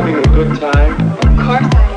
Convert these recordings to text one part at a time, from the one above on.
having a good time? Of course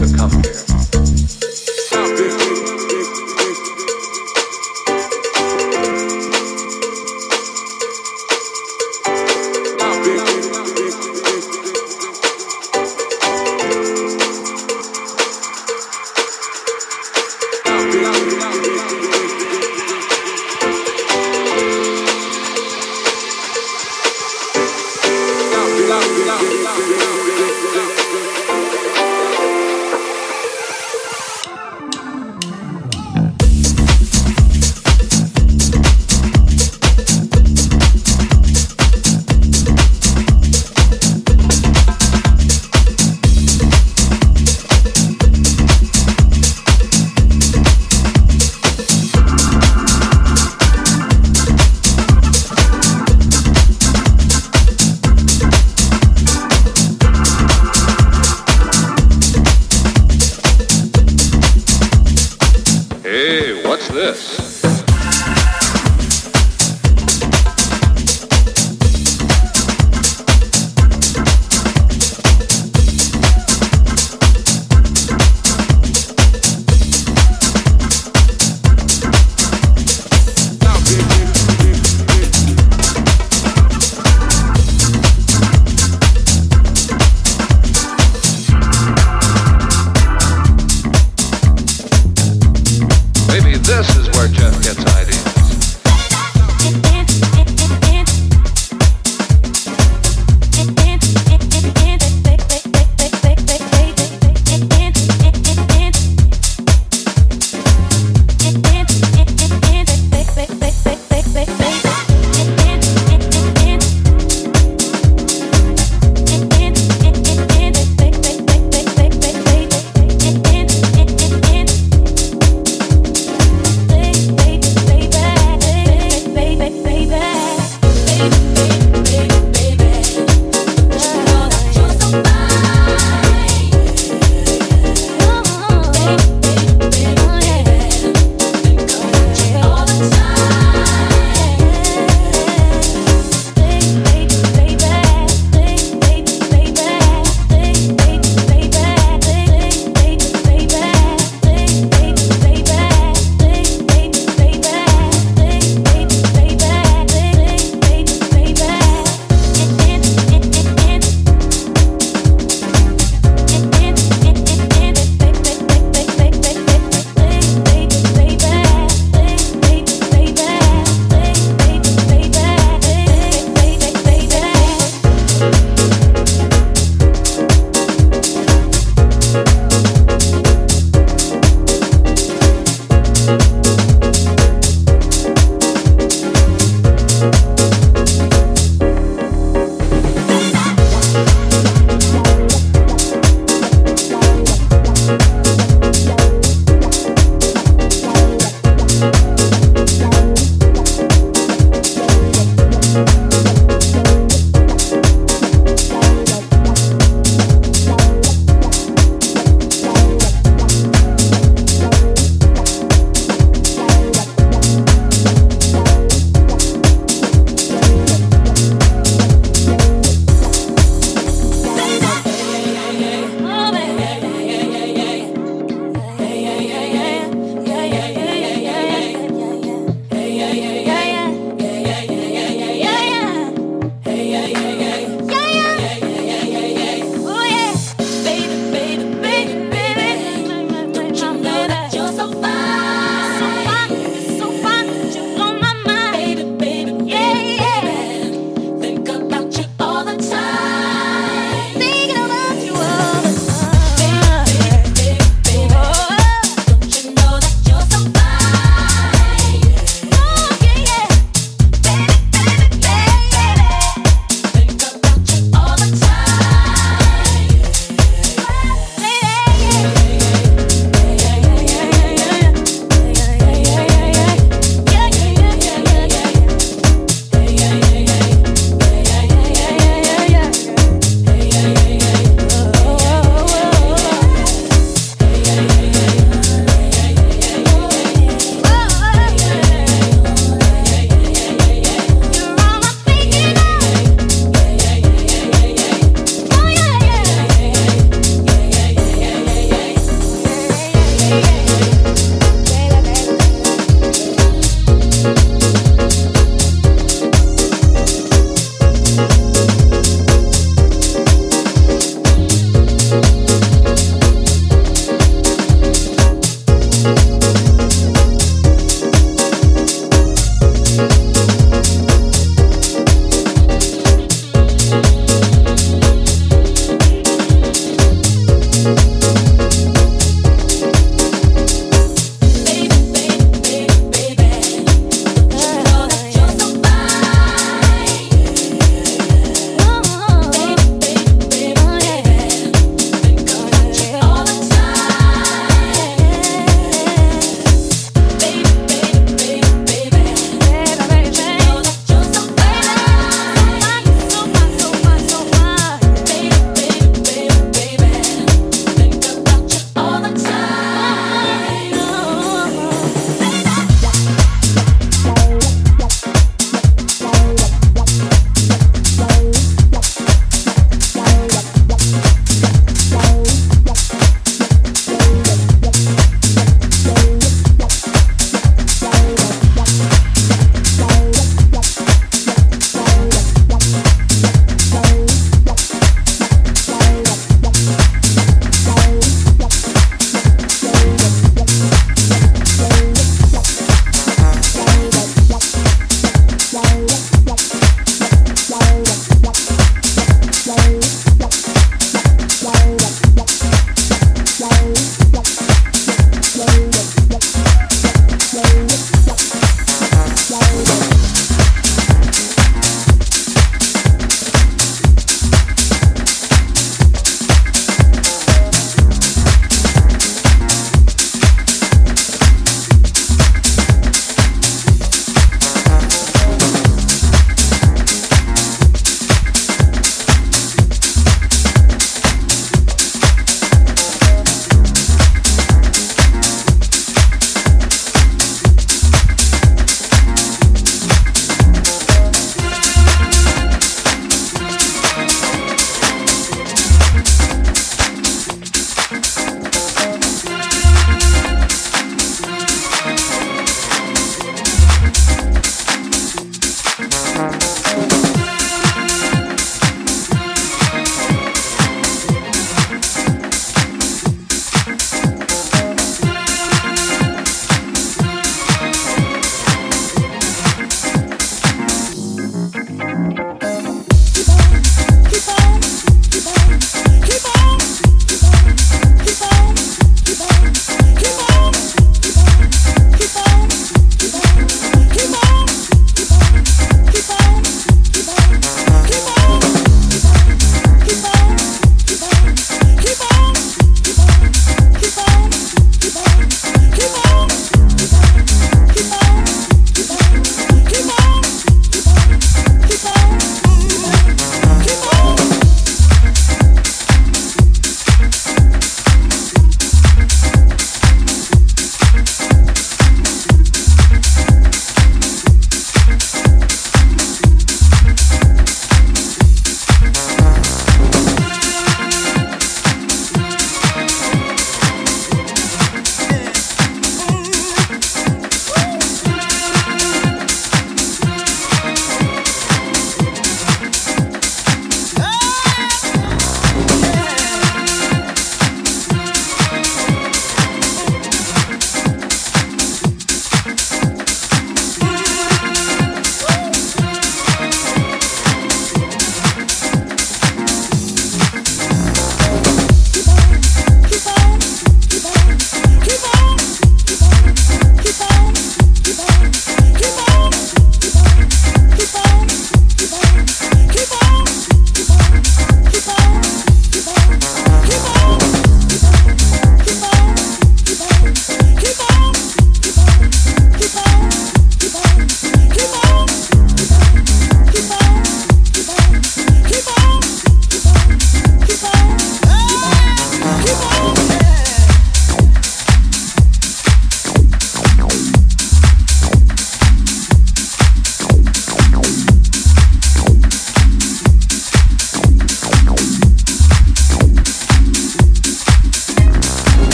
to come here.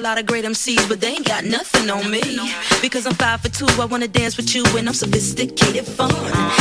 A lot of great MCs, but they ain't got nothing on me. Because I'm five for two, I wanna dance with you, and I'm sophisticated fun.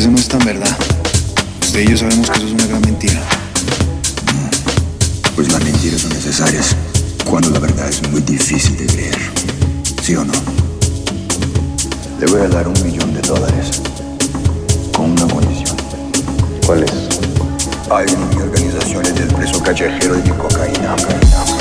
eso no es tan verdad. De ellos sabemos que eso es una gran mentira. Mm. Pues las mentiras son necesarias cuando la verdad es muy difícil de creer. ¿Sí o no? Le voy a dar un millón de dólares con una condición. ¿Cuál es? Hay organizaciones del preso callejero y de cocaína. cocaína.